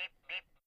beep, beep.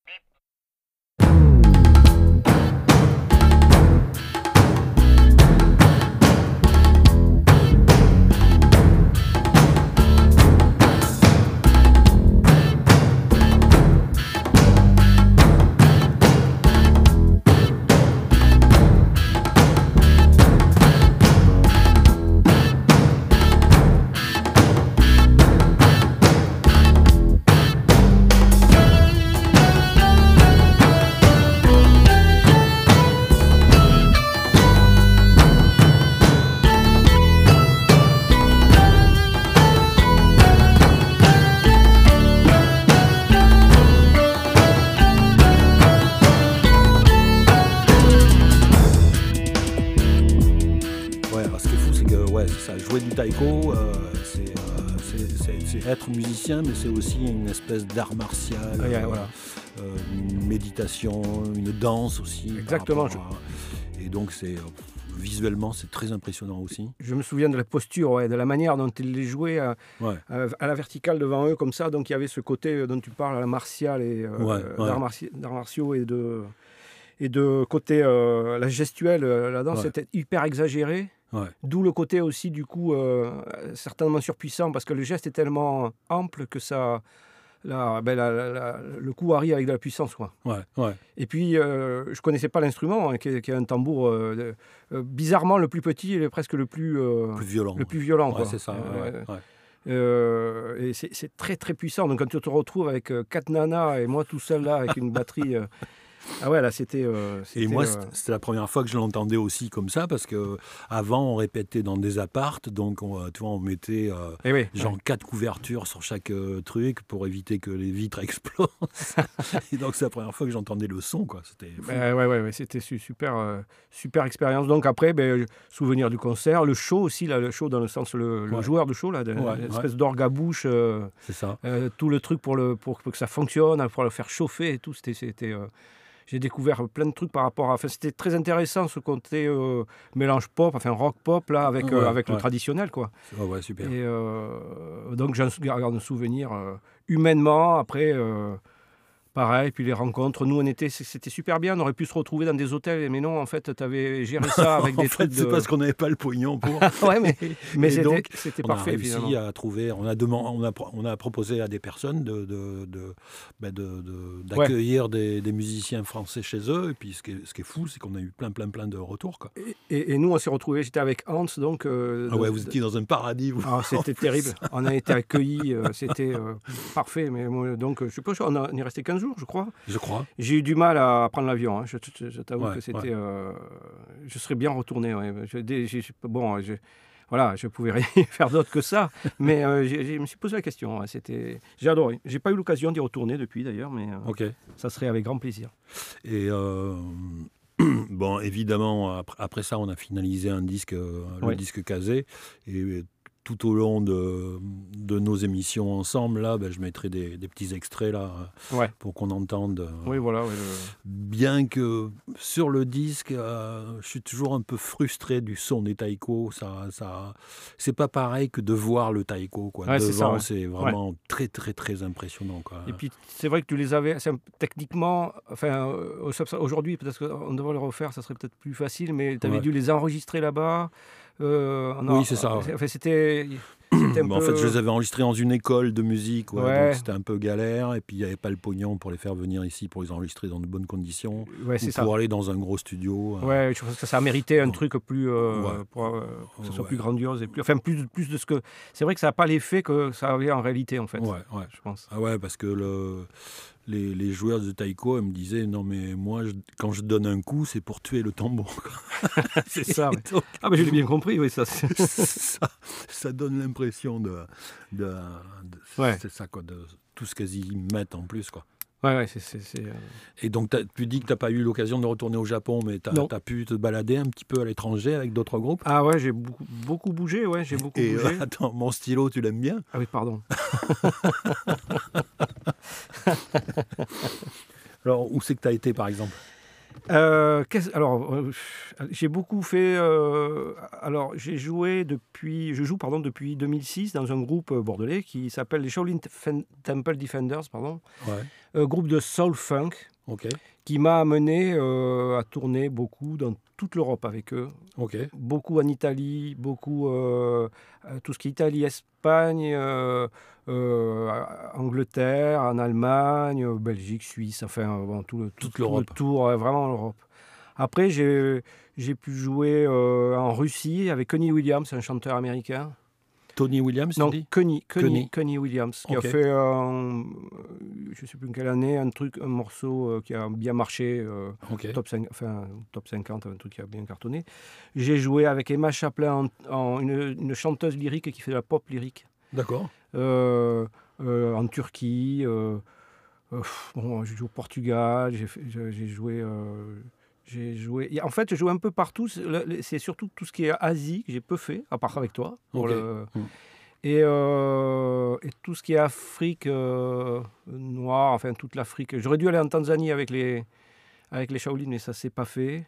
Être musicien, mais c'est aussi une espèce d'art martial, euh, euh, une méditation, une danse aussi. Exactement. Et donc c'est euh, visuellement, c'est très impressionnant aussi. Je me souviens de la posture, de la manière dont ils les jouaient à, la verticale devant eux, comme ça. Donc il y avait ce côté dont tu parles, la martial et d'arts martiaux et de, et de côté la gestuelle, la danse était hyper exagérée. D'où le côté aussi, du coup, euh, certainement surpuissant, parce que le geste est tellement ample que ça. Ben, le coup arrive avec de la puissance. Quoi. Et puis, euh, je ne connaissais pas l'instrument, hein, qui, est un tambour euh, bizarrement le plus petit et presque le plus, violent. Le plus violent. c'est ça. et c'est très très puissant. Donc quand tu te retrouves avec quatre nanas et moi tout seul là avec une batterie ah ouais, là, c'était. Euh, et moi, euh, c'était la première fois que je l'entendais aussi comme ça, parce que avant on répétait dans des appartes, donc on, tu vois, on mettait euh, eh genre quatre couvertures sur chaque truc pour éviter que les vitres explosent. et donc, c'est la première fois que j'entendais le son, quoi. C'était. ouais, ouais, ouais, c'était super, super expérience. Donc, après, ben, souvenir du concert, le show aussi, là, le show dans le sens, le, joueur de show, là, l'espèce d'orgue à bouche. c'est ça. tout le truc pour, le, pour, que ça fonctionne, pour le faire chauffer et tout, c'était j'ai découvert plein de trucs par rapport à. Enfin, c'était très intéressant ce côté euh, mélange pop, enfin rock pop là, avec, euh, avec le traditionnel quoi. ouais, super. Et euh, donc j'en garde un souvenir humainement. Après, pareil, puis les rencontres. Nous, on était, c'était super bien. On aurait pu se retrouver dans des hôtels, mais non, en fait, tu avais géré ça avec des fait, C'est parce qu'on n'avait pas le pognon pour. ouais, mais, mais c'était, parfait. On a réussi à trouver. On a, demandé, on, a, on a proposé à des personnes de, de, de, ben d'accueillir des, des, musiciens français chez eux. Et puis, ce qui est, ce qui est fou, c'est qu'on a eu plein, plein, plein de retours. Quoi. Et, et, nous, on s'est retrouvés. J'étais avec Hans, donc. Euh, ah ouais, vous étiez dans un paradis. Vous. Ah, c'était terrible. On a été accueillis. Euh, c'était euh, parfait. Mais donc, je sais pas, on, on est resté 15 jours, je crois. Je j'ai eu du mal à prendre l'avion. Hein. Je, t'avoue que c'était. Euh, je serais bien retourné. bon, je, voilà, je pouvais rien faire d'autre que ça. Mais euh, je me suis posé la question. C'était, j'ai adoré. J'ai pas eu l'occasion d'y retourner depuis d'ailleurs, mais euh, ça serait avec grand plaisir. Et bon, évidemment, après, ça, on a finalisé un disque, le disque casé. Et tout au long de, de, nos émissions ensemble, là, ben, je mettrai des, des, petits extraits là pour qu'on entende. Euh, oui, voilà. Bien que sur le disque, euh, je suis toujours un peu frustré du son des taïkos. Ça, ça, c'est pas pareil que de voir le taïko. Quoi. Devant, c'est vraiment très, très, très impressionnant. Quoi. Et puis, c'est vrai que tu les avais techniquement. Enfin, euh, aujourd'hui, peut-être qu'on devrait le refaire, ça serait peut-être plus facile, mais tu avais dû les enregistrer là-bas. Euh, oui, c'est ça. Enfin, c'était. En fait, je les avais enregistrés dans une école de musique, donc c'était un peu galère. Et puis, il n'y avait pas le pognon pour les faire venir ici, pour les enregistrer dans de bonnes conditions. Ouais, c'est Pour aller dans un gros studio. Euh. Ouais, je pense que ça a mérité un truc plus. Euh, pour que ce soit plus grandiose. Et plus, enfin, plus, plus de ce que. C'est vrai que ça n'a pas l'effet que ça avait en réalité, en fait. Ouais, ouais. Je pense. Ah ouais, parce que le les, joueurs de taïko me disaient non mais moi quand je donne un coup c'est pour tuer le tambour c'est ça ah mais j'ai bien compris oui ça ça, donne l'impression de, de, c'est ça quoi de tout ce qu'ils mettent en plus quoi Ouais, ouais, c'est. Euh, Et donc, tu dis que tu n'as pas eu l'occasion de retourner au Japon, mais tu as, pu te balader un petit peu à l'étranger avec d'autres groupes? Ah ouais, j'ai beaucoup, beaucoup, bougé, ouais, j'ai beaucoup Et, bougé. Euh, attends, mon stylo, tu l'aimes bien? Ah oui, pardon. Alors, où c'est que tu as été, par exemple? Euh, alors, euh, j'ai beaucoup fait. Euh, alors, j'ai joué depuis. Je joue pardon depuis 2006 dans un groupe bordelais qui s'appelle les Shaolin Temple Defenders, pardon. Ouais. groupe de soul funk. Qui m'a amené à tourner beaucoup dans toute l'Europe avec eux. Beaucoup en Italie, beaucoup tout ce qui est Italie, Espagne, Angleterre, en Allemagne, Belgique, Suisse, enfin tout le, toute l'Europe. Le tour, vraiment l'Europe. Après, j'ai pu jouer en Russie avec Connie Williams, un chanteur américain. Tony Williams, non, Connie, Connie, Williams, qui a fait, euh, je ne sais plus quelle année, un truc, un morceau euh, qui a bien marché, euh, top, 5, enfin, top 50, un truc qui a bien cartonné. J'ai joué avec Emma Chaplin, en, une, chanteuse lyrique qui fait de la pop lyrique. D'accord. en Turquie, bon, j'ai joué au Portugal, j'ai joué j'ai joué. En fait, j'ai joué un peu partout. C'est surtout tout ce qui est Asie que j'ai peu fait, à part avec toi. Pour le... Hmm. Et, euh, et, tout ce qui est Afrique euh, noire, enfin toute l'Afrique. J'aurais dû aller en Tanzanie avec les, avec les Shaolin, mais ça s'est pas fait.